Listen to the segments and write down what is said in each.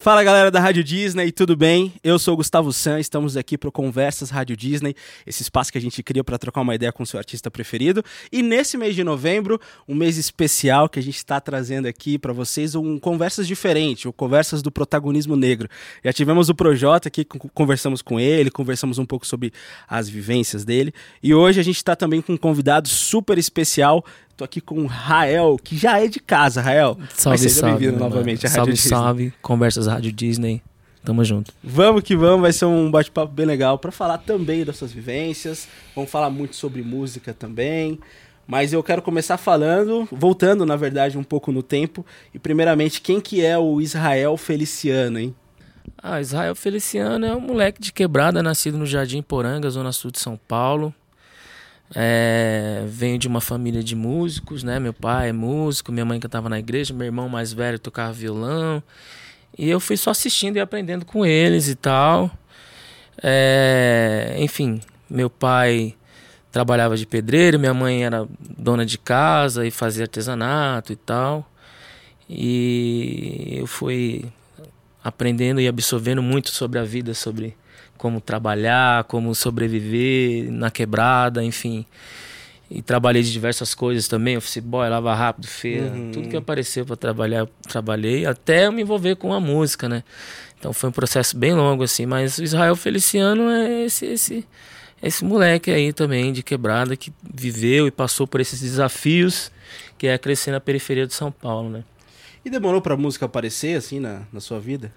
Fala galera da Rádio Disney, tudo bem? Eu sou o Gustavo San, estamos aqui para Conversas Rádio Disney, esse espaço que a gente cria para trocar uma ideia com o seu artista preferido. E nesse mês de novembro, um mês especial que a gente está trazendo aqui para vocês um conversas diferente, o conversas do protagonismo negro. Já tivemos o Projota aqui, conversamos com ele, conversamos um pouco sobre as vivências dele. E hoje a gente está também com um convidado super especial Tô aqui com o Rael, que já é de casa, Rael. Salve, seja salve. bem-vindo novamente à Rádio salve, Disney. Salve, Conversas Rádio Disney. Tamo junto. Vamos que vamos, vai ser um bate-papo bem legal para falar também das suas vivências. Vamos falar muito sobre música também. Mas eu quero começar falando, voltando na verdade um pouco no tempo, e primeiramente quem que é o Israel Feliciano, hein? Ah, Israel Feliciano é um moleque de quebrada, nascido no Jardim Poranga, zona sul de São Paulo. É, venho de uma família de músicos, né? Meu pai é músico, minha mãe cantava na igreja, meu irmão mais velho tocava violão. E eu fui só assistindo e aprendendo com eles e tal. É, enfim, meu pai trabalhava de pedreiro, minha mãe era dona de casa e fazia artesanato e tal. E eu fui aprendendo e absorvendo muito sobre a vida, sobre como trabalhar, como sobreviver na quebrada, enfim. E trabalhei de diversas coisas também, office boy, lava rápido, feira, uhum. tudo que apareceu para trabalhar, eu trabalhei, até eu me envolver com a música, né? Então foi um processo bem longo assim, mas o Israel Feliciano é esse esse esse moleque aí também de quebrada que viveu e passou por esses desafios que é crescer na periferia de São Paulo, né? E demorou pra música aparecer, assim, na, na sua vida?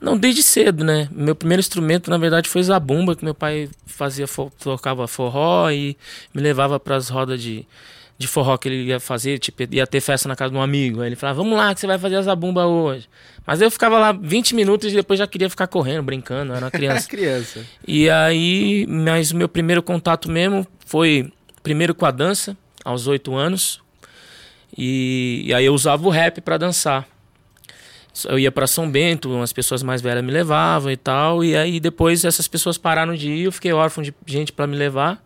Não, desde cedo, né? Meu primeiro instrumento, na verdade, foi zabumba, que meu pai fazia, tocava forró e me levava pras rodas de, de forró que ele ia fazer, tipo, ia ter festa na casa de um amigo. Aí ele falava, vamos lá, que você vai fazer a zabumba hoje. Mas eu ficava lá 20 minutos e depois já queria ficar correndo, brincando, eu era uma criança. criança. E aí, mas o meu primeiro contato mesmo foi primeiro com a dança, aos 8 anos, e, e aí eu usava o rap para dançar. Eu ia para São Bento, umas pessoas mais velhas me levavam e tal. E aí depois essas pessoas pararam de ir, eu fiquei órfão de gente para me levar.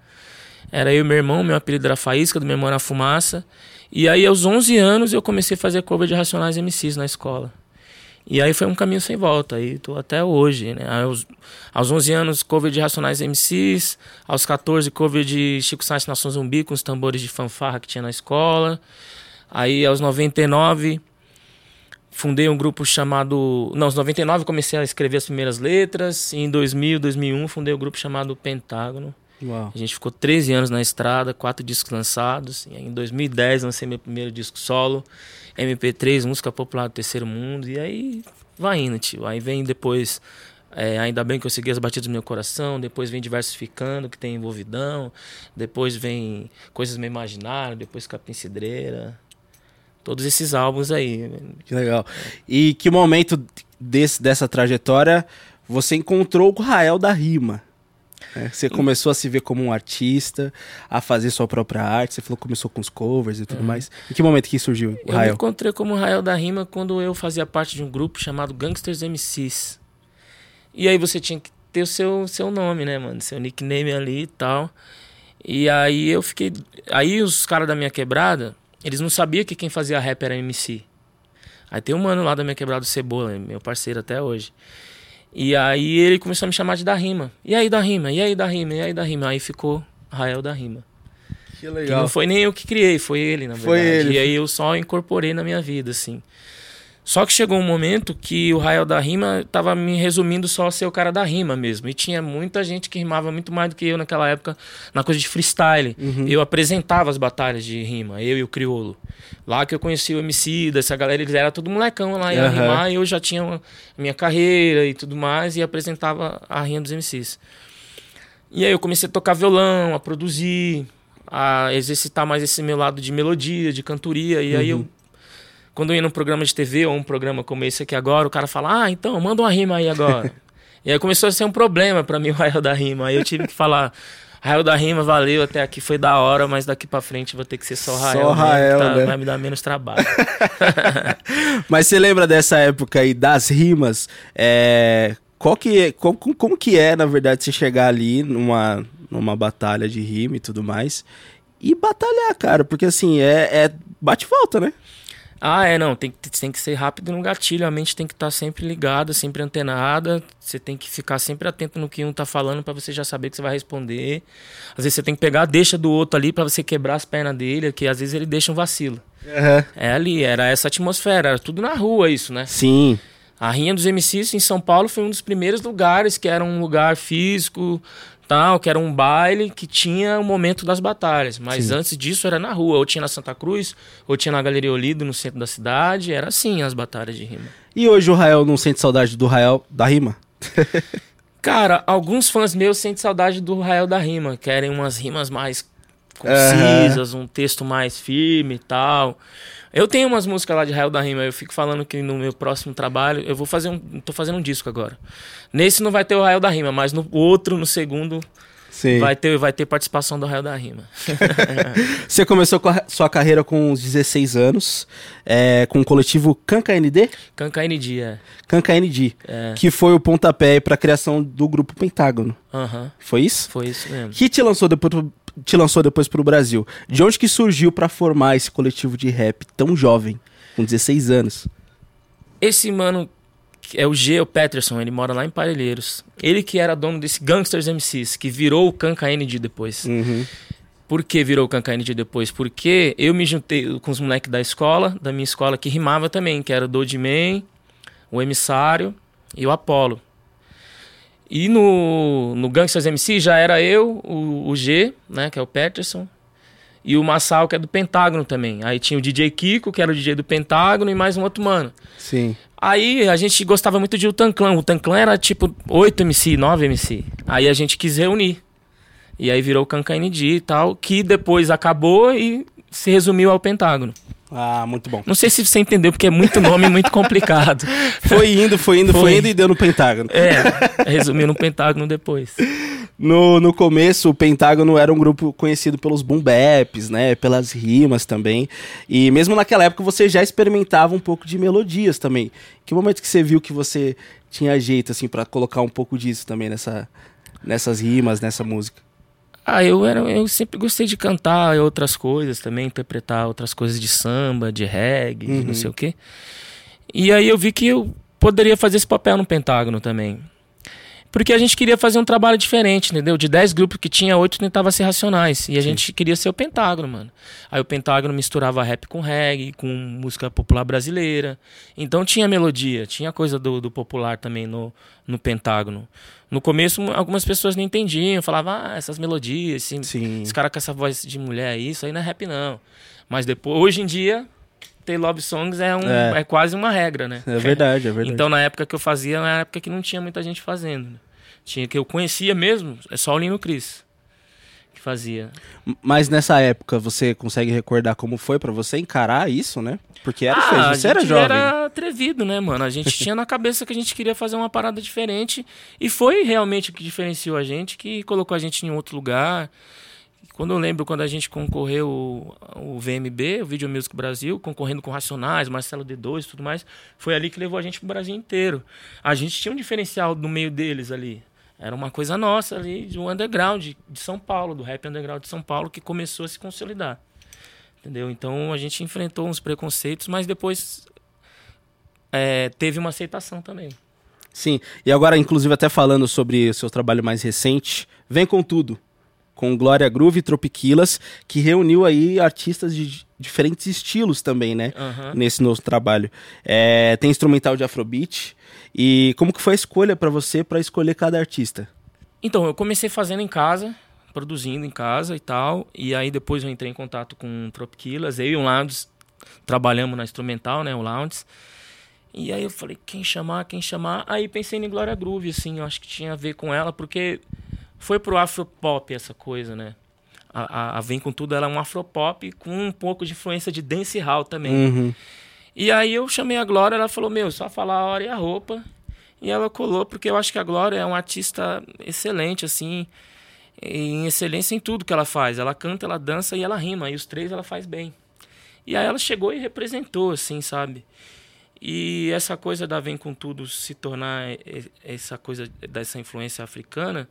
Era eu e meu irmão, meu apelido era Faísca, do meu irmão era Fumaça. E aí aos 11 anos eu comecei a fazer cover de Racionais MCs na escola. E aí foi um caminho sem volta, aí tô até hoje, né? Aos, aos 11 anos, cover de Racionais MCs, aos 14, cover de Chico Sainz Nação Zumbi, com os tambores de fanfarra que tinha na escola. Aí aos 99 fundei um grupo chamado, não, aos 99 comecei a escrever as primeiras letras, e em 2000, 2001 fundei um grupo chamado Pentágono. Uau. A gente ficou 13 anos na estrada, quatro discos lançados. E em 2010 lancei meu primeiro disco solo, MP3, música popular do terceiro mundo. E aí vai indo, tio. Aí vem depois é, ainda bem que eu segui as batidas do meu coração. Depois vem Diversificando, que tem envolvidão. Depois vem Coisas Me Imaginaram. Depois Capim Cidreira todos esses álbuns aí. Que legal. E que momento desse, dessa trajetória você encontrou o Rael da Rima? É, você começou a se ver como um artista, a fazer sua própria arte. Você falou que começou com os covers e tudo uhum. mais. Em que momento que surgiu o eu Rael? Eu me encontrei como Rael da Rima quando eu fazia parte de um grupo chamado Gangsters MCs. E aí você tinha que ter o seu, seu nome, né, mano? Seu nickname ali e tal. E aí eu fiquei. Aí os caras da minha quebrada, eles não sabiam que quem fazia rap era MC. Aí tem um mano lá da minha quebrada Cebola, meu parceiro até hoje. E aí ele começou a me chamar de da rima. E aí da rima, e aí da rima, e aí da rima. Aí ficou Rael da rima. Que legal. Que não foi nem eu que criei, foi ele, na verdade. Foi ele. E aí eu só incorporei na minha vida, assim. Só que chegou um momento que o Rael da Rima tava me resumindo só a ser o cara da rima mesmo. E tinha muita gente que rimava muito mais do que eu naquela época na coisa de freestyle. Uhum. Eu apresentava as batalhas de rima, eu e o Criolo. Lá que eu conheci o MC, dessa galera, eles eram todo molecão lá, ia uhum. rimar, e eu já tinha a minha carreira e tudo mais, e apresentava a rima dos MCs. E aí eu comecei a tocar violão, a produzir, a exercitar mais esse meu lado de melodia, de cantoria, e uhum. aí eu uhum quando eu ia num programa de TV ou um programa como esse aqui agora, o cara fala, ah, então, manda uma rima aí agora. e aí começou a ser um problema para mim o raio da rima. Aí eu tive que falar, raio da rima, valeu, até aqui foi da hora, mas daqui para frente vou ter que ser só raio. Só raio, tá, né? Vai me dar menos trabalho. mas você lembra dessa época aí das rimas? É... Qual que é, como, como que é, na verdade, você chegar ali numa, numa batalha de rima e tudo mais e batalhar, cara? Porque assim, é, é bate volta, né? Ah, é, não, tem, tem que ser rápido no gatilho, a mente tem que estar tá sempre ligada, sempre antenada, você tem que ficar sempre atento no que um tá falando para você já saber que você vai responder. Às vezes você tem que pegar a deixa do outro ali para você quebrar as pernas dele, que às vezes ele deixa um vacilo. Uhum. É ali, era essa atmosfera, era tudo na rua isso, né? Sim. A Rinha dos MCs em São Paulo foi um dos primeiros lugares que era um lugar físico, tal, que era um baile que tinha o momento das batalhas. Mas Sim. antes disso era na rua, ou tinha na Santa Cruz, ou tinha na Galeria Olido, no centro da cidade. Era assim as batalhas de rima. E hoje o Rael não sente saudade do Rael da rima? Cara, alguns fãs meus sentem saudade do Rael da rima. Querem umas rimas mais concisas, uhum. um texto mais firme e tal. Eu tenho umas músicas lá de Rael da Rima, eu fico falando que no meu próximo trabalho, eu vou fazer um. tô fazendo um disco agora. Nesse não vai ter o Rael da Rima, mas no outro, no segundo, Sim. Vai ter, vai ter participação do Rael da Rima. Você começou a sua carreira com uns 16 anos, é, com o coletivo Canca ND? Canca ND, é. Canca ND, é. que foi o pontapé para a criação do grupo Pentágono. Uhum. Foi isso? Foi isso mesmo. Que te lançou depois te lançou depois pro Brasil. De onde que surgiu para formar esse coletivo de rap tão jovem, com 16 anos? Esse mano é o G, o Peterson, ele mora lá em Parelheiros. Ele que era dono desse Gangsters MCs, que virou o Kanka ND depois. Uhum. Por que virou o Kanka ND depois? Porque eu me juntei com os moleques da escola, da minha escola, que rimava também, que era o Dodman, o Emissário e o Apollo. E no, no Gangsters MC já era eu, o, o G, né, que é o Peterson, e o Massal, que é do Pentágono também. Aí tinha o DJ Kiko, que era o DJ do Pentágono, e mais um outro mano. Sim. Aí a gente gostava muito de o Tanclan. O Tanclan era tipo 8 MC, 9 MC. Aí a gente quis reunir. E aí virou o Cancan ND e tal, que depois acabou e se resumiu ao Pentágono. Ah, muito bom. Não sei se você entendeu, porque é muito nome muito complicado. foi indo, foi indo, foi. foi indo e deu no Pentágono. É, resumiu no Pentágono depois. No, no começo, o Pentágono era um grupo conhecido pelos boom baps, né? Pelas rimas também. E mesmo naquela época você já experimentava um pouco de melodias também. Que momento que você viu que você tinha jeito, assim, para colocar um pouco disso também nessa, nessas rimas, nessa música? Ah, eu, era, eu sempre gostei de cantar outras coisas também, interpretar outras coisas de samba, de reggae, uhum. de não uhum. sei o quê. E aí eu vi que eu poderia fazer esse papel no Pentágono também. Porque a gente queria fazer um trabalho diferente, entendeu? De 10 grupos que tinha, 8 tentava ser racionais. E a Sim. gente queria ser o Pentágono, mano. Aí o Pentágono misturava rap com reggae, com música popular brasileira. Então tinha melodia, tinha coisa do, do popular também no, no Pentágono. No começo, algumas pessoas não entendiam, falavam, ah, essas melodias, assim, Sim. esse cara com essa voz de mulher isso aí não é rap, não. Mas depois, hoje em dia, ter love songs é, um, é. é quase uma regra, né? É verdade, é verdade. Então, na época que eu fazia, na época que não tinha muita gente fazendo. Tinha que eu conhecia mesmo, é só o Lino Cris que fazia. Mas nessa época, você consegue recordar como foi para você encarar isso, né? Porque era ah, você era jovem. era atrevido, né, mano? A gente tinha na cabeça que a gente queria fazer uma parada diferente e foi realmente o que diferenciou a gente, que colocou a gente em outro lugar. Quando eu lembro quando a gente concorreu o, VMB, o Video Music Brasil, concorrendo com Racionais, Marcelo D2 e tudo mais, foi ali que levou a gente pro Brasil inteiro. A gente tinha um diferencial no meio deles ali. Era uma coisa nossa ali, um underground de São Paulo, do rap underground de São Paulo, que começou a se consolidar. Entendeu? Então a gente enfrentou uns preconceitos, mas depois é, teve uma aceitação também. Sim, e agora, inclusive, até falando sobre o seu trabalho mais recente, Vem com Tudo, com Glória Groove e Tropiquilas, que reuniu aí artistas de diferentes estilos também, né? Uhum. Nesse novo trabalho. É, tem instrumental de Afrobeat. E como que foi a escolha para você para escolher cada artista? Então, eu comecei fazendo em casa, produzindo em casa e tal. E aí depois eu entrei em contato com Tropiquilas. Eu e o Lounge trabalhamos na instrumental, né? O Lounge. E aí eu falei, quem chamar, quem chamar? Aí pensei em Glória Groove, assim, eu acho que tinha a ver com ela, porque foi pro afropop essa coisa, né? A, a, a, Vem Com Tudo ela é um afropop com um pouco de influência de dancehall também. Uhum. E aí eu chamei a Glória, ela falou, meu, só falar a hora e a roupa. E ela colou, porque eu acho que a Glória é uma artista excelente, assim, em excelência em tudo que ela faz. Ela canta, ela dança e ela rima, e os três ela faz bem. E aí ela chegou e representou, assim, sabe? E essa coisa da Vem Com Tudo se tornar essa coisa dessa influência africana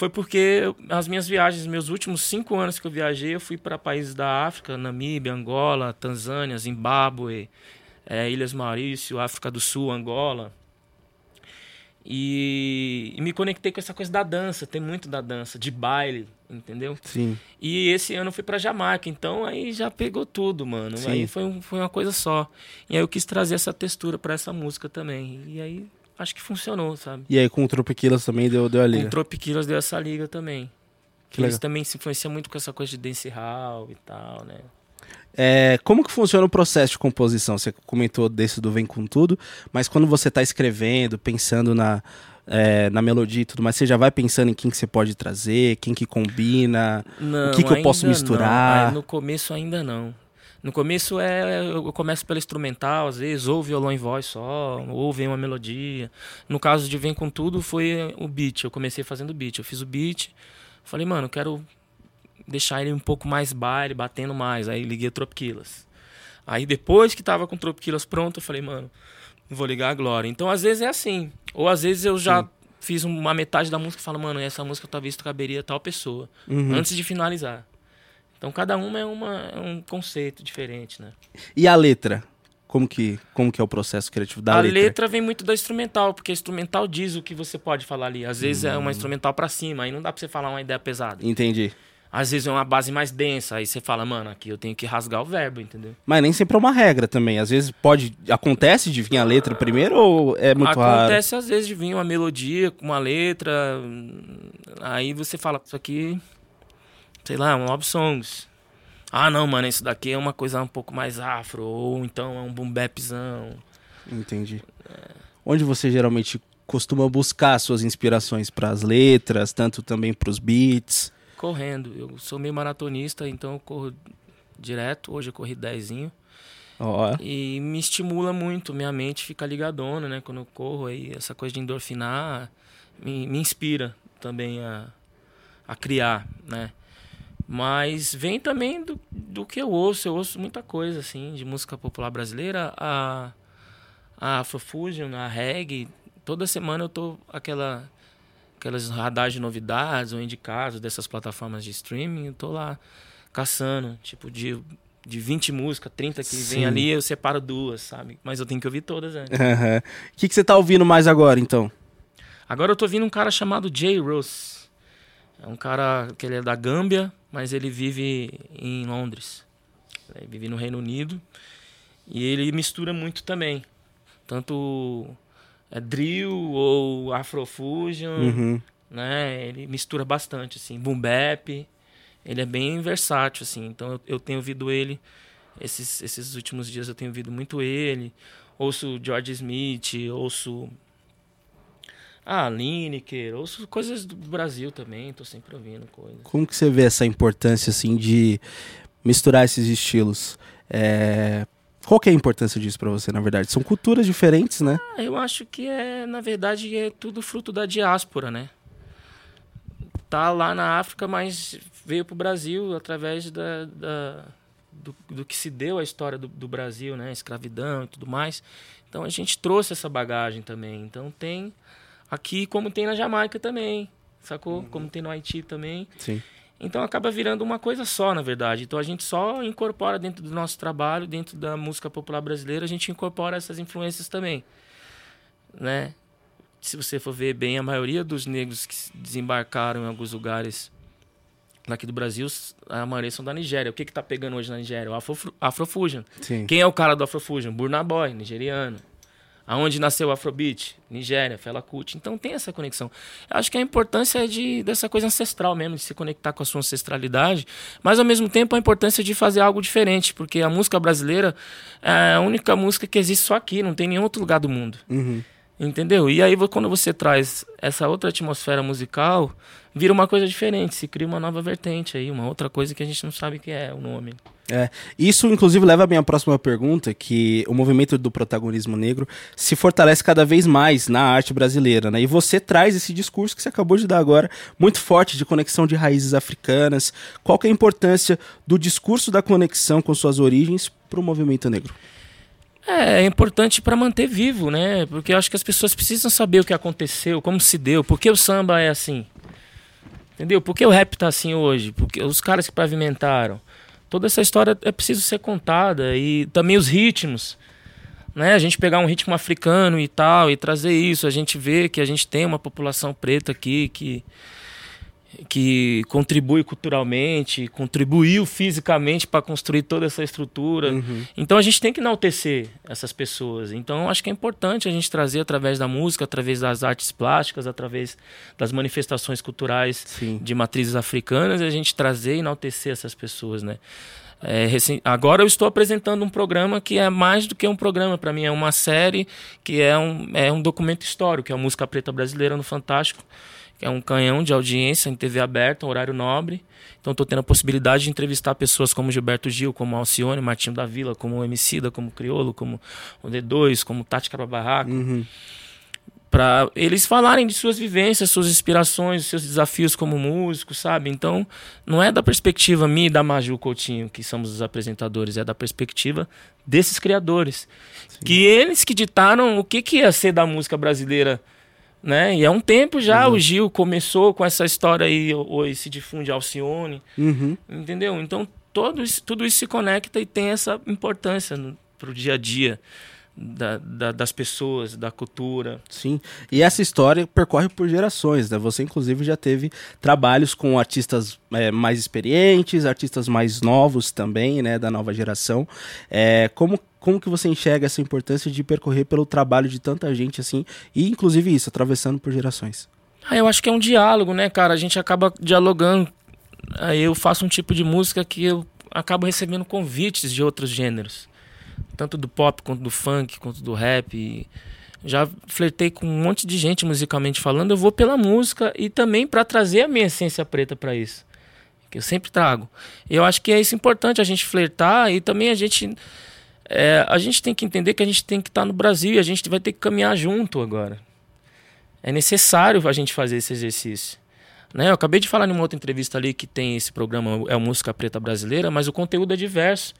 foi porque as minhas viagens, meus últimos cinco anos que eu viajei, eu fui para países da África, Namíbia, Angola, Tanzânia, Zimbábue, é, Ilhas Maurício, África do Sul, Angola. E, e, me conectei com essa coisa da dança, tem muito da dança, de baile, entendeu? Sim. E esse ano eu fui pra Jamaica, então aí já pegou tudo, mano. Sim. Aí foi, foi uma coisa só. E aí eu quis trazer essa textura para essa música também. E aí acho que funcionou, sabe? E aí com o Tropiquilas também deu, deu a liga? Com o Tropiquilas deu essa liga também. Que eles também se influenciam muito com essa coisa de dancehall e tal, né? É, como que funciona o processo de composição? Você comentou desse do Vem Com Tudo, mas quando você está escrevendo, pensando na, é, na melodia e tudo mais, você já vai pensando em quem que você pode trazer, quem que combina, não, o que, que eu posso misturar? Não. No começo ainda não. No começo é eu começo pelo instrumental, às vezes, ou violão e voz só, ou vem uma melodia. No caso de Vem Com Tudo foi o beat, eu comecei fazendo beat. Eu fiz o beat, falei, mano, quero deixar ele um pouco mais baile, batendo mais. Aí liguei o Tropiquilas. Aí depois que tava com o Tropiquilas pronto, eu falei, mano, vou ligar a Glória. Então às vezes é assim. Ou às vezes eu já Sim. fiz uma metade da música e falo, mano, essa música talvez caberia tal pessoa. Uhum. Antes de finalizar. Então cada uma é, uma é um conceito diferente, né? E a letra? Como que, como que é o processo criativo da a letra? A letra vem muito da instrumental, porque a instrumental diz o que você pode falar ali. Às vezes é uma hum. instrumental para cima, aí não dá pra você falar uma ideia pesada. Entendi. Às vezes é uma base mais densa, aí você fala, mano, aqui eu tenho que rasgar o verbo, entendeu? Mas nem sempre é uma regra também. Às vezes pode. Acontece de vir a letra primeiro ou é muito Acontece, raro? Acontece às vezes de vir uma melodia com uma letra. Aí você fala, isso aqui, sei lá, um love songs. Ah, não, mano, isso daqui é uma coisa um pouco mais afro, ou então é um boom bapzão. Entendi. É. Onde você geralmente costuma buscar suas inspirações para as letras, tanto também para os beats? correndo. Eu sou meio maratonista, então eu corro direto. Hoje eu corri dezinho. Oh. E me estimula muito, minha mente fica ligadona, né? Quando eu corro, aí essa coisa de endorfinar me, me inspira também a, a criar, né? Mas vem também do, do que eu ouço. Eu ouço muita coisa, assim, de música popular brasileira. A, a Afrofusion, a reggae. Toda semana eu tô aquela aquelas radares de novidades ou indicados dessas plataformas de streaming, eu tô lá caçando, tipo, de, de 20 músicas, 30 que Sim. vem ali, eu separo duas, sabe? Mas eu tenho que ouvir todas antes. O uhum. que, que você tá ouvindo mais agora, então? Agora eu tô ouvindo um cara chamado Jay Ross. É um cara que ele é da Gâmbia, mas ele vive em Londres. Ele vive no Reino Unido. E ele mistura muito também. Tanto é, drill ou afrofusion, uhum. né? Ele mistura bastante, assim, boom bap. Ele é bem versátil, assim. Então eu, eu, tenho ouvido ele esses, esses últimos dias eu tenho ouvido muito ele. Ouço George Smith, ouço ah, Lineker, ouço coisas do Brasil também, tô sempre ouvindo coisas. Como que você vê essa importância assim de misturar esses estilos? É, qual que é a importância disso para você, na verdade? São culturas diferentes, né? Ah, eu acho que é, na verdade, é tudo fruto da diáspora, né? Tá lá na África, mas veio pro Brasil através da, da do, do, que se deu a história do, do Brasil, né? Escravidão e tudo mais. Então a gente trouxe essa bagagem também. Então tem aqui como tem na Jamaica também, sacou? Uhum. Como tem no Haiti também. Sim. Então acaba virando uma coisa só, na verdade. Então a gente só incorpora dentro do nosso trabalho, dentro da música popular brasileira, a gente incorpora essas influências também, né? Se você for ver bem, a maioria dos negros que desembarcaram em alguns lugares aqui do Brasil, a maioria são da Nigéria. O que que tá pegando hoje na Nigéria? O Afro, Afrofusion. Sim. Quem é o cara do Afrofusion? Burna Boy, nigeriano. Aonde nasceu o Afrobeat? Nigéria, Fela Kuti. Então tem essa conexão. Eu acho que a importância é de, dessa coisa ancestral mesmo, de se conectar com a sua ancestralidade, mas ao mesmo tempo a importância de fazer algo diferente, porque a música brasileira é a única música que existe só aqui, não tem nenhum outro lugar do mundo. Uhum. Entendeu? E aí quando você traz essa outra atmosfera musical, vira uma coisa diferente, se cria uma nova vertente aí, uma outra coisa que a gente não sabe que é o nome. É, isso, inclusive, leva à minha próxima pergunta, que o movimento do protagonismo negro se fortalece cada vez mais na arte brasileira, né? E você traz esse discurso que você acabou de dar agora, muito forte, de conexão de raízes africanas. Qual que é a importância do discurso da conexão com suas origens para o movimento negro? É, é importante para manter vivo, né? Porque eu acho que as pessoas precisam saber o que aconteceu, como se deu, por que o samba é assim. Entendeu? Por que o rap tá assim hoje? Porque os caras que pavimentaram. Toda essa história é preciso ser contada. E também os ritmos. Né? A gente pegar um ritmo africano e tal, e trazer isso. A gente vê que a gente tem uma população preta aqui que que contribui culturalmente, contribuiu fisicamente para construir toda essa estrutura. Uhum. Então a gente tem que enaltecer essas pessoas. Então acho que é importante a gente trazer através da música, através das artes plásticas, através das manifestações culturais Sim. de matrizes africanas, a gente trazer e enaltecer essas pessoas, né? É, agora eu estou apresentando um programa que é mais do que um programa para mim, é uma série que é um, é um documento histórico, que é a música preta brasileira no Fantástico que é um canhão de audiência em TV aberta, horário nobre. Então estou tendo a possibilidade de entrevistar pessoas como Gilberto Gil, como Alcione, Martinho da Vila, como Emicida, como Criolo, como o D2, como Tati Carabarraco. Uhum. Para eles falarem de suas vivências, suas inspirações, seus desafios como músicos, sabe? Então, não é da perspectiva minha e da Maju Coutinho, que somos os apresentadores, é da perspectiva desses criadores. Sim. Que eles que ditaram o que, que ia ser da música brasileira né? E há um tempo já uhum. o Gil começou com essa história aí, ou se difunde Alcione, uhum. entendeu? Então todo isso, tudo isso se conecta e tem essa importância para o dia a dia. Da, da, das pessoas, da cultura. Sim, e essa história percorre por gerações, né? Você, inclusive, já teve trabalhos com artistas é, mais experientes, artistas mais novos também, né? Da nova geração. É, como como que você enxerga essa importância de percorrer pelo trabalho de tanta gente assim, e inclusive isso, atravessando por gerações? Ah, eu acho que é um diálogo, né, cara? A gente acaba dialogando. Aí eu faço um tipo de música que eu acabo recebendo convites de outros gêneros, tanto do pop quanto do funk, quanto do rap. Já flertei com um monte de gente musicalmente falando, eu vou pela música e também para trazer a minha essência preta para isso, que eu sempre trago. Eu acho que é isso importante a gente flertar e também a gente é, a gente tem que entender que a gente tem que estar tá no Brasil e a gente vai ter que caminhar junto agora. É necessário a gente fazer esse exercício. Né? Eu acabei de falar em uma outra entrevista ali que tem esse programa, é o Música Preta Brasileira, mas o conteúdo é diverso,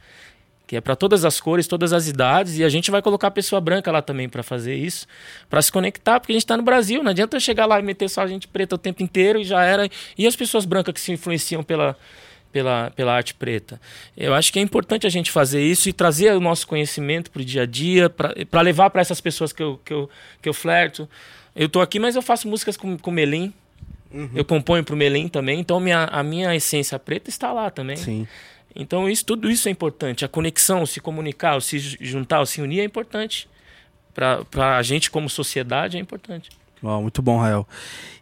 que é para todas as cores, todas as idades, e a gente vai colocar a pessoa branca lá também para fazer isso, para se conectar, porque a gente está no Brasil, não adianta chegar lá e meter só a gente preta o tempo inteiro e já era. E as pessoas brancas que se influenciam pela, pela, pela arte preta. Eu acho que é importante a gente fazer isso e trazer o nosso conhecimento para o dia a dia, para levar para essas pessoas que eu, que, eu, que eu flerto. Eu estou aqui, mas eu faço músicas com, com Melim. Uhum. Eu componho para o Melim também, então minha, a minha essência preta está lá também. Sim. Então isso, tudo isso é importante. A conexão, o se comunicar, o se juntar, o se unir é importante. Para a gente como sociedade é importante. Oh, muito bom, Rael.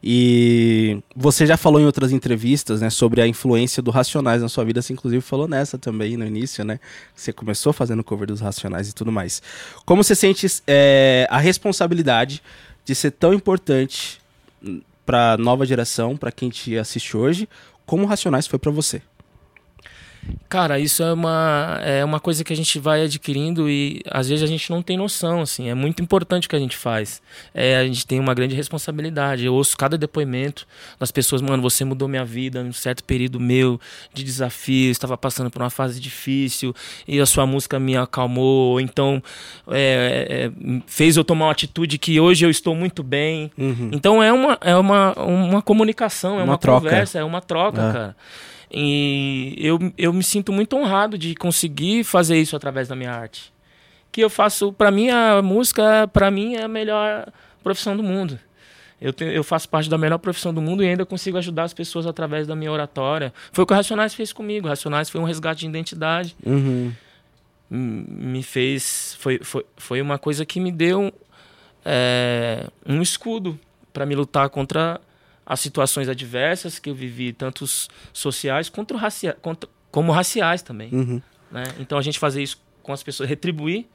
E você já falou em outras entrevistas, né, sobre a influência do Racionais na sua vida. Você inclusive falou nessa também no início, né? Você começou fazendo cover dos Racionais e tudo mais. Como você sente é, a responsabilidade de ser tão importante para nova geração, para quem te assiste hoje, como Racionais foi para você? Cara, isso é uma, é uma coisa que a gente vai adquirindo e às vezes a gente não tem noção, assim. É muito importante o que a gente faz. É, a gente tem uma grande responsabilidade. Eu ouço cada depoimento das pessoas, mano, você mudou minha vida num certo período meu de desafio, estava passando por uma fase difícil e a sua música me acalmou, então é, é, fez eu tomar uma atitude que hoje eu estou muito bem. Uhum. Então é uma, é uma, uma comunicação, é uma, uma conversa, é uma troca, é. cara. E eu, eu me sinto muito honrado de conseguir fazer isso através da minha arte. Que eu faço, para mim, a música, para mim, é a melhor profissão do mundo. Eu, eu faço parte da melhor profissão do mundo e ainda consigo ajudar as pessoas através da minha oratória. Foi o que o Racionais fez comigo. O Racionais foi um resgate de identidade. Uhum. Me fez. Foi, foi, foi uma coisa que me deu é, um escudo para me lutar contra as situações adversas que eu vivi, tanto sociais quanto racia contra, como raciais também. Uhum. Né? Então a gente fazer isso com as pessoas, retribuir,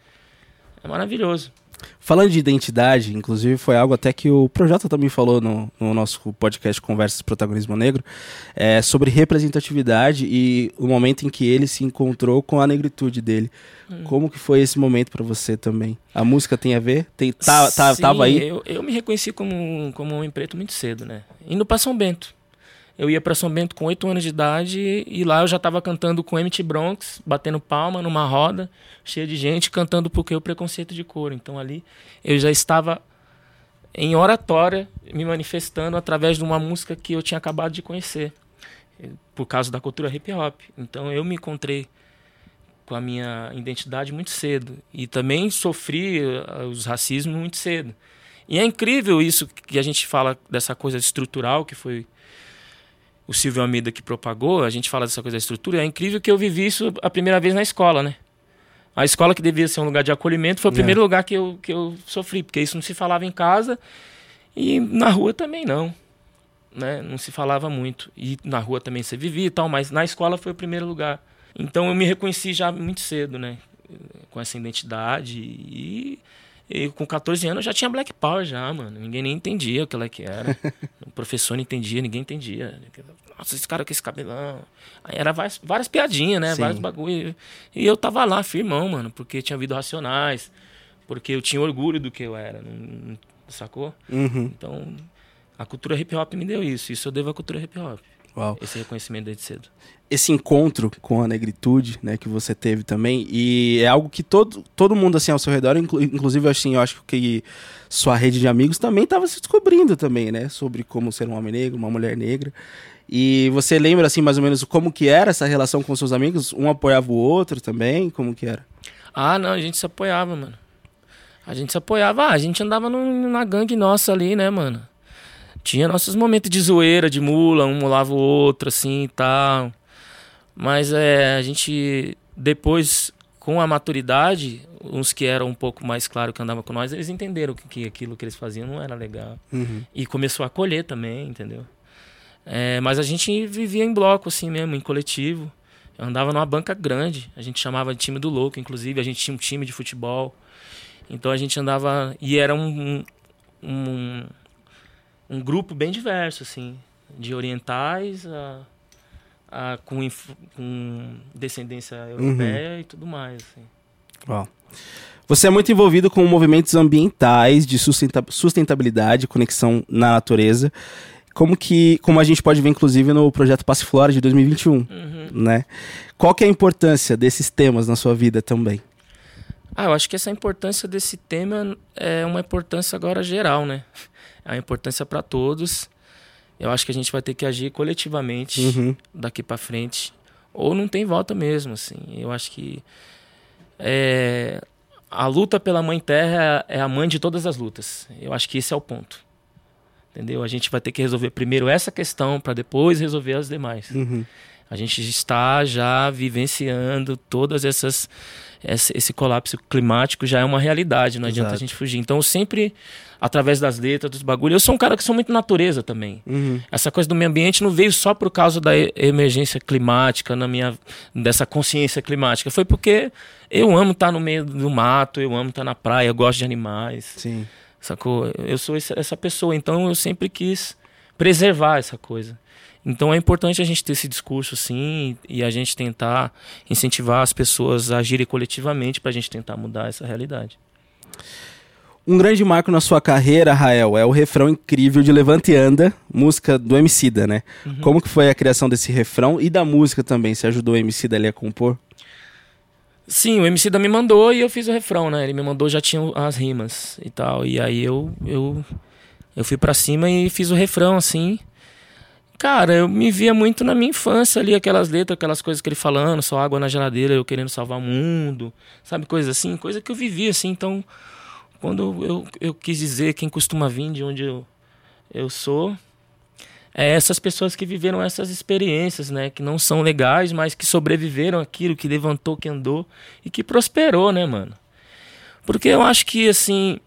é maravilhoso. Falando de identidade, inclusive foi algo até que o Projota também falou no, no nosso podcast Conversas Protagonismo Negro, é, sobre representatividade e o momento em que ele se encontrou com a negritude dele. Hum. Como que foi esse momento para você também? A música tem a ver? Tem, tá, tá, Sim, tava aí? Eu, eu me reconheci como, como um homem preto muito cedo, né? Indo para São Bento eu ia para São Bento com 8 anos de idade e lá eu já estava cantando com MT Bronx, batendo palma numa roda, cheia de gente, cantando porque o preconceito de cor. Então ali eu já estava em oratória, me manifestando através de uma música que eu tinha acabado de conhecer, por causa da cultura hip hop. Então eu me encontrei com a minha identidade muito cedo e também sofri uh, os racismos muito cedo. E é incrível isso que a gente fala dessa coisa estrutural que foi o Silvio Almeida que propagou, a gente fala dessa coisa da estrutura, é incrível que eu vivi isso a primeira vez na escola, né? A escola que devia ser um lugar de acolhimento foi o é. primeiro lugar que eu, que eu sofri, porque isso não se falava em casa e na rua também não. Né? Não se falava muito. E na rua também você vivia e tal, mas na escola foi o primeiro lugar. Então eu me reconheci já muito cedo, né? Com essa identidade e e com 14 anos eu já tinha Black Power já, mano. Ninguém nem entendia o que ela que era. o professor não entendia, ninguém entendia. Nossa, esse cara com esse cabelão. Aí era várias, várias piadinhas, né? Sim. Vários bagulho. E eu tava lá, firmão, mano, porque tinha havido Racionais, porque eu tinha orgulho do que eu era, não, sacou? Uhum. Então, a cultura hip hop me deu isso. Isso eu devo à cultura hip hop. Uau. Esse reconhecimento desde cedo. Esse encontro com a negritude, né, que você teve também, e é algo que todo, todo mundo assim ao seu redor, inclusive assim, eu acho que sua rede de amigos também estava se descobrindo também, né, sobre como ser um homem negro, uma mulher negra. E você lembra assim mais ou menos como que era essa relação com seus amigos? Um apoiava o outro também, como que era? Ah, não, a gente se apoiava, mano. A gente se apoiava, ah, a gente andava no, na gangue nossa ali, né, mano? Tinha nossos momentos de zoeira, de mula, um molava o outro, assim e tal. Mas é, a gente, depois, com a maturidade, uns que eram um pouco mais claros que andavam com nós, eles entenderam que, que aquilo que eles faziam não era legal. Uhum. E começou a acolher também, entendeu? É, mas a gente vivia em bloco, assim mesmo, em coletivo. Eu andava numa banca grande, a gente chamava de time do louco, inclusive, a gente tinha um time de futebol. Então a gente andava. E era um, um, um grupo bem diverso, assim, de orientais a, a com, com, descendência europeia uhum. e tudo mais. Assim. Uau. Você é muito envolvido com movimentos ambientais de sustentabilidade, conexão na natureza. Como que, como a gente pode ver, inclusive, no projeto Passe Flora de 2021, uhum. né? Qual que é a importância desses temas na sua vida também? Ah, eu acho que essa importância desse tema é uma importância agora geral, né? A importância para todos. Eu acho que a gente vai ter que agir coletivamente uhum. daqui para frente. Ou não tem volta mesmo, assim. Eu acho que é, a luta pela Mãe Terra é a mãe de todas as lutas. Eu acho que esse é o ponto. Entendeu? A gente vai ter que resolver primeiro essa questão para depois resolver as demais. Uhum. A gente está já vivenciando todas essas esse colapso climático já é uma realidade, não Exato. adianta a gente fugir. Então, sempre através das letras, dos bagulhos. Eu sou um cara que sou muito natureza também. Uhum. Essa coisa do meio ambiente não veio só por causa da emergência climática, na minha dessa consciência climática. Foi porque eu amo estar no meio do mato, eu amo estar na praia, eu gosto de animais. Sim. Sacou? Eu sou essa pessoa, então eu sempre quis preservar essa coisa. Então é importante a gente ter esse discurso, sim, e a gente tentar incentivar as pessoas a agirem coletivamente para a gente tentar mudar essa realidade. Um grande marco na sua carreira, Rael, é o refrão incrível de Levante e Anda, música do Emicida, né? Uhum. Como que foi a criação desse refrão e da música também? Você ajudou o Emicida ali a compor? Sim, o Emicida me mandou e eu fiz o refrão, né? Ele me mandou, já tinha as rimas e tal. E aí eu, eu, eu fui para cima e fiz o refrão, assim. Cara, eu me via muito na minha infância ali, aquelas letras, aquelas coisas que ele falando, só água na geladeira, eu querendo salvar o mundo, sabe? Coisa assim, coisa que eu vivia, assim. Então, quando eu, eu quis dizer quem costuma vir de onde eu, eu sou, é essas pessoas que viveram essas experiências, né? Que não são legais, mas que sobreviveram aquilo, que levantou, que andou e que prosperou, né, mano? Porque eu acho que, assim,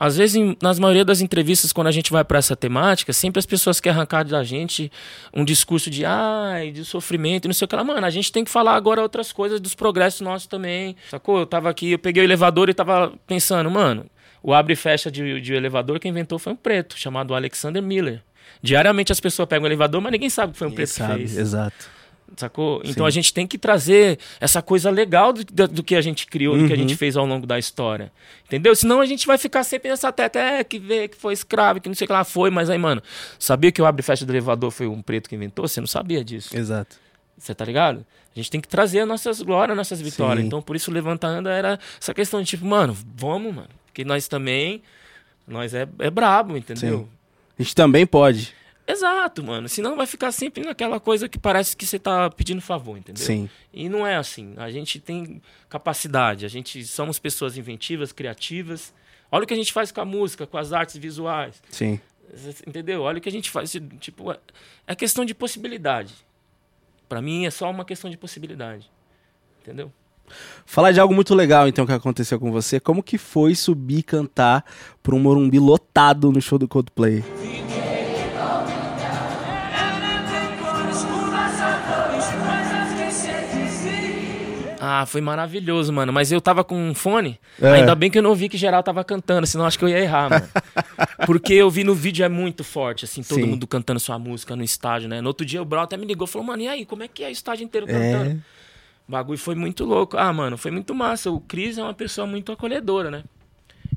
às vezes, nas maioria das entrevistas, quando a gente vai para essa temática, sempre as pessoas querem arrancar da gente um discurso de ai, de sofrimento e não sei o que lá. Mano, a gente tem que falar agora outras coisas dos progressos nossos também. Sacou? Eu tava aqui, eu peguei o elevador e tava pensando, mano, o abre e fecha de, de elevador, quem inventou foi um preto, chamado Alexander Miller. Diariamente as pessoas pegam o elevador, mas ninguém sabe que foi um ninguém preto sabe, que fez. Exato. Sacou? Então Sim. a gente tem que trazer essa coisa legal do, do, do que a gente criou, uhum. do que a gente uhum. fez ao longo da história. Entendeu? Senão a gente vai ficar sempre nessa teta, é, que vê que foi escravo, que não sei o que lá foi, mas aí, mano, sabia que o abre fecha do elevador foi um preto que inventou? Você não sabia disso. Exato. Você tá ligado? A gente tem que trazer as nossas glórias, nossas vitórias. Sim. Então, por isso, levantando era essa questão de tipo, mano, vamos, mano. Porque nós também Nós é, é brabo, entendeu? Sim. A gente também pode. Exato, mano. Senão vai ficar sempre naquela coisa que parece que você tá pedindo favor, entendeu? Sim. E não é assim. A gente tem capacidade, a gente somos pessoas inventivas, criativas. Olha o que a gente faz com a música, com as artes visuais. Sim. Entendeu? Olha o que a gente faz. Tipo, é, questão de possibilidade. Para mim é só uma questão de possibilidade. Entendeu? Falar de algo muito legal, então, que aconteceu com você. Como que foi subir e cantar por um Morumbi lotado no show do Coldplay? Ah, foi maravilhoso, mano. Mas eu tava com um fone, é. ainda bem que eu não vi que geral tava cantando, senão acho que eu ia errar, mano. Porque eu vi no vídeo é muito forte, assim, todo Sim. mundo cantando sua música no estádio, né? No outro dia o Brau até me ligou, falou, mano, e aí, como é que é o estádio inteiro cantando? É. O bagulho foi muito louco. Ah, mano, foi muito massa. O Cris é uma pessoa muito acolhedora, né?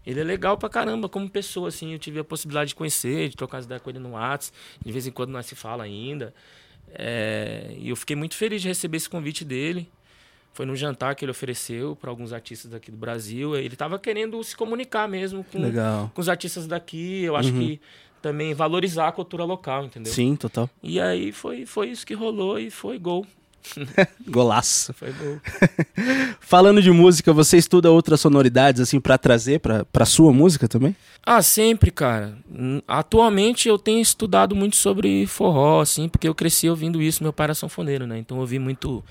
Ele é legal pra caramba como pessoa, assim. Eu tive a possibilidade de conhecer, de trocar as ideias com ele no WhatsApp. De vez em quando nós se fala ainda. É... E eu fiquei muito feliz de receber esse convite dele. Foi num jantar que ele ofereceu para alguns artistas daqui do Brasil. Ele estava querendo se comunicar mesmo com, com os artistas daqui. Eu acho uhum. que também valorizar a cultura local, entendeu? Sim, total. E aí foi, foi isso que rolou e foi gol. Golaço. Foi gol. Falando de música, você estuda outras sonoridades assim para trazer para para sua música também? Ah, sempre, cara. Atualmente eu tenho estudado muito sobre forró, assim, porque eu cresci ouvindo isso. Meu pai era sanfoneiro, né? Então eu ouvi muito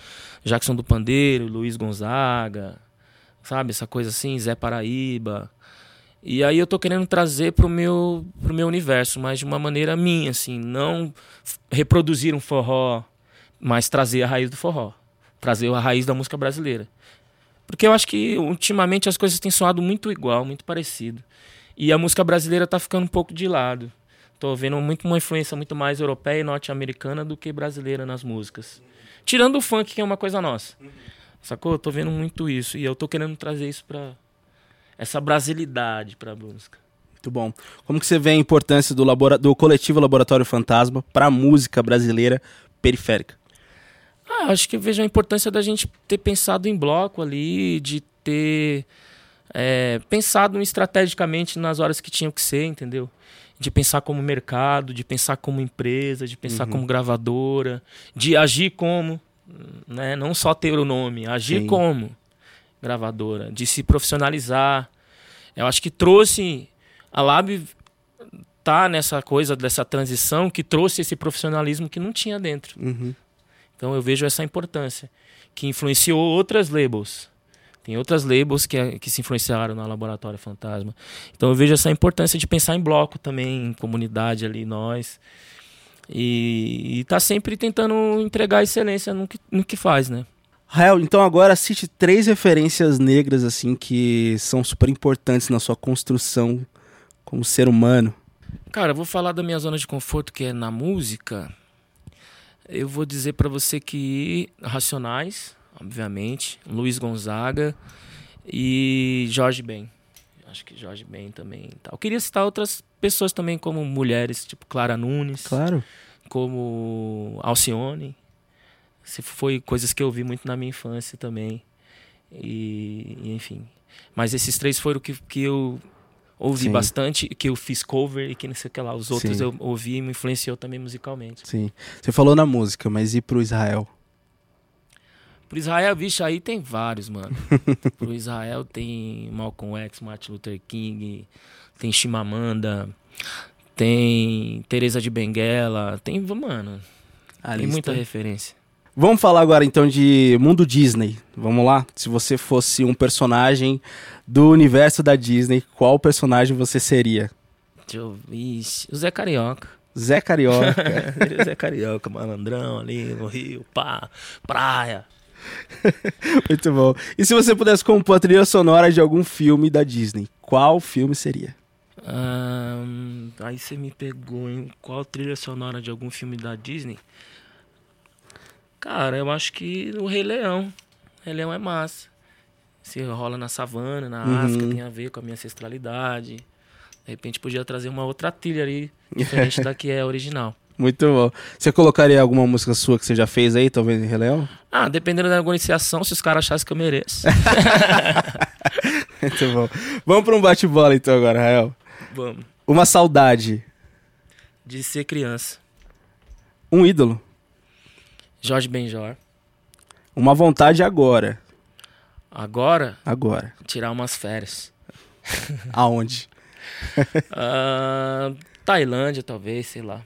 Jackson do Pandeiro, Luiz Gonzaga, sabe? Essa coisa assim, Zé Paraíba. E aí eu tô querendo trazer pro meu, pro meu universo, mas de uma maneira minha, assim, não reproduzir um forró mas trazer a raiz do forró, trazer a raiz da música brasileira. Porque eu acho que ultimamente as coisas têm soado muito igual, muito parecido. E a música brasileira está ficando um pouco de lado. Tô vendo muito uma influência muito mais europeia e norte-americana do que brasileira nas músicas. Tirando o funk, que é uma coisa nossa. Sacou? Tô vendo muito isso. E eu tô querendo trazer isso para essa brasilidade pra música. Muito bom. Como que você vê a importância do, labora do coletivo Laboratório Fantasma para a música brasileira periférica? Ah, acho que vejo a importância da gente ter pensado em bloco ali, de ter é, pensado estrategicamente nas horas que tinham que ser, entendeu? De pensar como mercado, de pensar como empresa, de pensar uhum. como gravadora, de agir como, né? Não só ter o nome, agir Sim. como gravadora, de se profissionalizar. Eu acho que trouxe a Lab tá nessa coisa dessa transição que trouxe esse profissionalismo que não tinha dentro. Uhum. Então eu vejo essa importância, que influenciou outras labels. Tem outras labels que, que se influenciaram no Laboratório Fantasma. Então eu vejo essa importância de pensar em bloco também, em comunidade ali, nós. E, está sempre tentando entregar excelência no que, no que faz, né? Rael, então agora cite três referências negras assim que são super importantes na sua construção como ser humano. Cara, eu vou falar da minha zona de conforto que é na música eu vou dizer para você que Racionais, obviamente, Luiz Gonzaga e Jorge Ben. Acho que Jorge Ben também. Tá. Eu queria citar outras pessoas também, como mulheres, tipo Clara Nunes. Claro. Como Alcione. Se foi coisas que eu vi muito na minha infância também. E, e enfim. Mas esses três foram que, que eu ouvi Sim. bastante, que eu fiz cover e que não sei o que lá. Os outros Sim. eu ouvi e me influenciou também musicalmente. Sim. Você falou na música, mas e pro Israel? Pro Israel, vixe, aí tem vários, mano. pro Israel tem Malcolm X, Martin Luther King, tem Chimamanda, tem Teresa de Benguela, tem, mano, A tem lista. muita referência. Vamos falar agora então de mundo Disney. Vamos lá? Se você fosse um personagem do universo da Disney, qual personagem você seria? Deixa eu ver. O Zé Carioca. Zé Carioca. o Zé Carioca, malandrão ali no Rio, pá, praia. Muito bom. E se você pudesse compor a trilha sonora de algum filme da Disney, qual filme seria? Um, aí você me pegou em qual trilha sonora de algum filme da Disney? Cara, eu acho que o Rei Leão. O Rei Leão é massa. Se rola na savana, na uhum. África, tem a ver com a minha ancestralidade. De repente podia trazer uma outra trilha ali, diferente da que é original. Muito bom. Você colocaria alguma música sua que você já fez aí, talvez em Rei Leão? Ah, dependendo da negociação, se os caras achassem que eu mereço. Muito bom. Vamos para um bate-bola então agora, Rael. Vamos. Uma saudade. De ser criança. Um ídolo. Jorge Benjor. Uma vontade agora. Agora, Agora. tirar umas férias. Aonde? Ah, Tailândia, talvez, sei lá.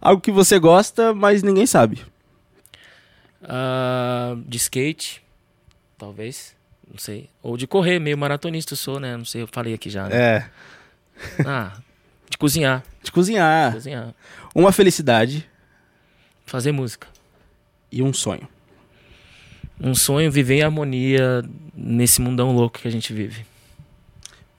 Algo que você gosta, mas ninguém sabe. Ah, de skate, talvez. Não sei. Ou de correr, meio maratonista eu sou, né? Não sei, eu falei aqui já. Né? É. Ah, de cozinhar. De cozinhar. Cozinhar. Uma felicidade Fazer música. E um sonho. Um sonho viver em harmonia nesse mundão louco que a gente vive.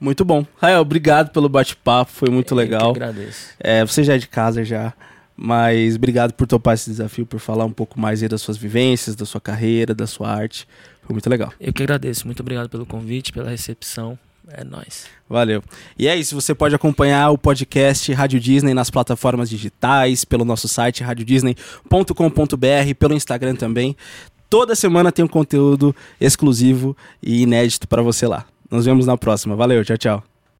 Muito bom. Rael, obrigado pelo bate-papo, foi muito Eu legal. que agradeço. É, você já é de casa já, mas obrigado por topar esse desafio, por falar um pouco mais aí das suas vivências, da sua carreira, da sua arte. Foi muito legal. Eu que agradeço. Muito obrigado pelo convite, pela recepção. É nóis. Valeu. E é isso, você pode acompanhar o podcast Rádio Disney nas plataformas digitais, pelo nosso site radiodisney.com.br, pelo Instagram também. Toda semana tem um conteúdo exclusivo e inédito para você lá. Nos vemos na próxima. Valeu, tchau, tchau.